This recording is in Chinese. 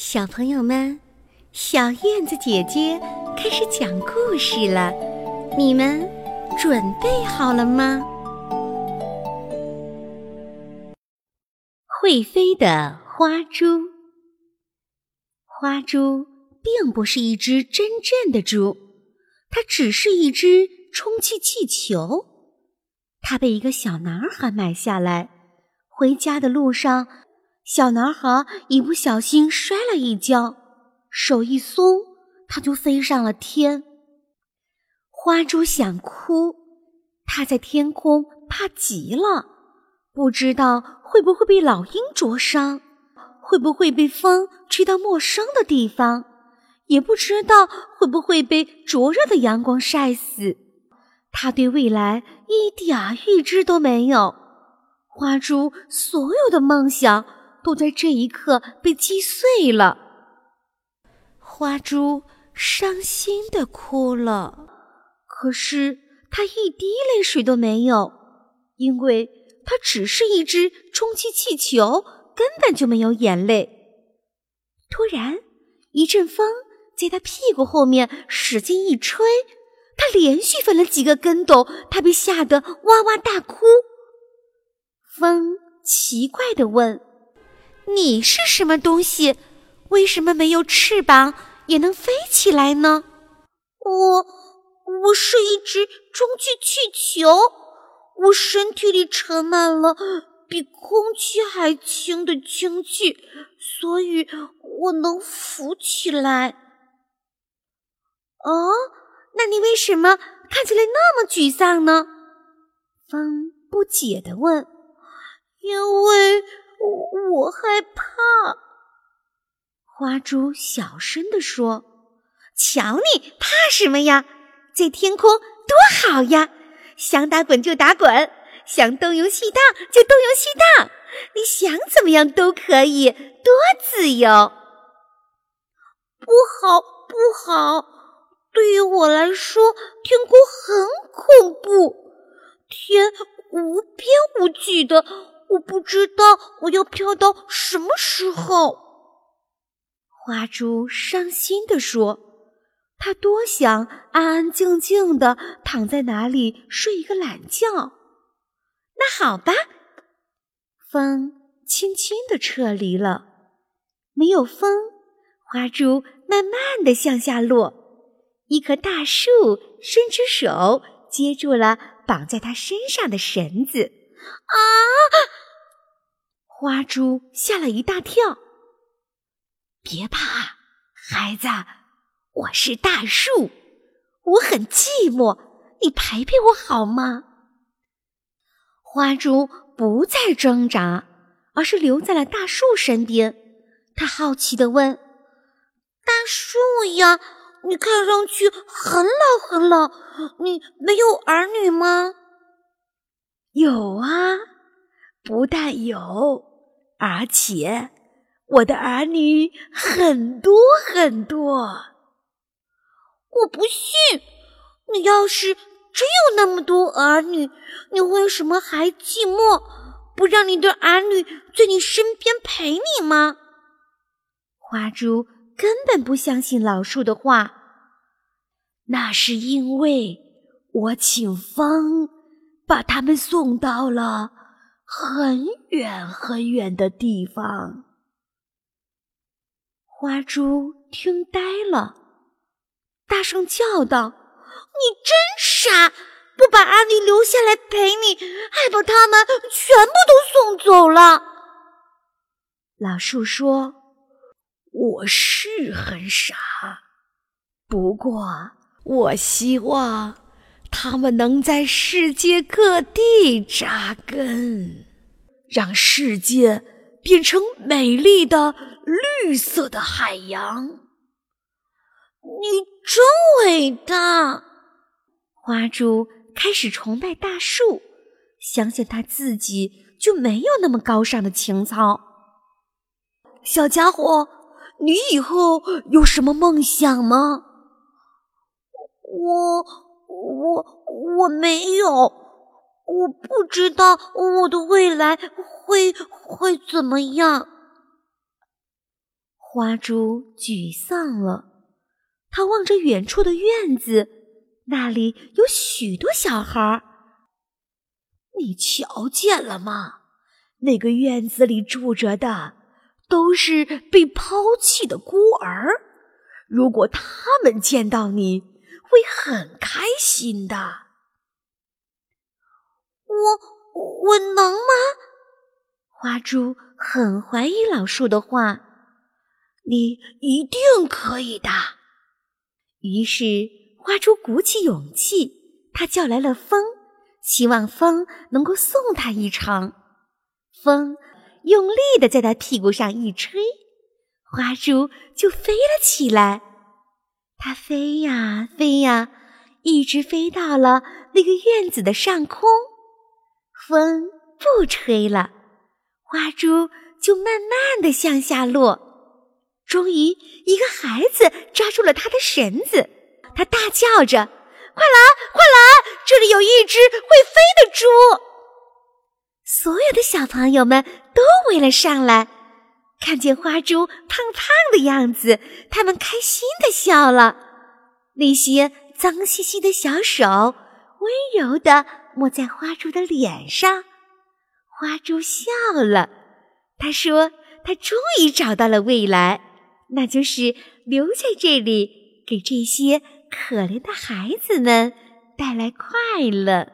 小朋友们，小燕子姐姐开始讲故事了，你们准备好了吗？会飞的花猪。花猪并不是一只真正的猪，它只是一只充气气球。它被一个小男孩买下来，回家的路上。小男孩一不小心摔了一跤，手一松，他就飞上了天。花猪想哭，它在天空怕极了，不知道会不会被老鹰灼伤，会不会被风吹到陌生的地方，也不知道会不会被灼热的阳光晒死。他对未来一点预知都没有。花猪所有的梦想。都在这一刻被击碎了。花猪伤心的哭了，可是它一滴泪水都没有，因为它只是一只充气气球，根本就没有眼泪。突然，一阵风在它屁股后面使劲一吹，它连续翻了几个跟斗，它被吓得哇哇大哭。风奇怪的问。你是什么东西？为什么没有翅膀也能飞起来呢？我，我是一只充气气球，我身体里盛满了比空气还轻的氢气，所以我能浮起来。哦，那你为什么看起来那么沮丧呢？风不解地问。因为。我我害怕，花猪小声地说：“瞧你怕什么呀？在天空多好呀！想打滚就打滚，想东游西荡就东游西荡，你想怎么样都可以，多自由！”不好，不好！对于我来说，天空很恐怖，天无边无际的。我不知道我要飘到什么时候。花猪伤心地说：“他多想安安静静的躺在哪里睡一个懒觉。”那好吧，风轻轻地撤离了。没有风，花猪慢慢的向下落。一棵大树伸出手接住了绑在它身上的绳子。啊！花猪吓了一大跳。别怕，孩子，我是大树，我很寂寞，你陪陪我好吗？花猪不再挣扎，而是留在了大树身边。他好奇地问：“大树呀，你看上去很老很老，你没有儿女吗？”有啊，不但有，而且我的儿女很多很多。我不信，你要是真有那么多儿女，你为什么还寂寞，不让你的儿女在你身边陪你吗？花猪根本不相信老树的话。那是因为我请风。把他们送到了很远很远的地方。花猪听呆了，大声叫道：“你真傻！不把阿女留下来陪你，还把他们全部都送走了。”老树说：“我是很傻，不过我希望。”他们能在世界各地扎根，让世界变成美丽的绿色的海洋。你真伟大！花猪开始崇拜大树，相信他自己就没有那么高尚的情操。小家伙，你以后有什么梦想吗？我。我我没有，我不知道我的未来会会怎么样。花猪沮丧了，他望着远处的院子，那里有许多小孩。你瞧见了吗？那个院子里住着的都是被抛弃的孤儿。如果他们见到你，会很开心的。我我能吗？花猪很怀疑老树的话。你一定可以的。于是花猪鼓起勇气，他叫来了风，希望风能够送他一程。风用力的在他屁股上一吹，花猪就飞了起来。它飞呀飞呀，一直飞到了那个院子的上空。风不吹了，花猪就慢慢的向下落。终于，一个孩子抓住了他的绳子，他大叫着：“快来，快来！这里有一只会飞的猪！”所有的小朋友们都围了上来，看见花猪胖胖的样子，他们开心的笑了。那些脏兮兮的小手温柔地摸在花猪的脸上，花猪笑了。他说：“他终于找到了未来。”那就是留在这里，给这些可怜的孩子们带来快乐。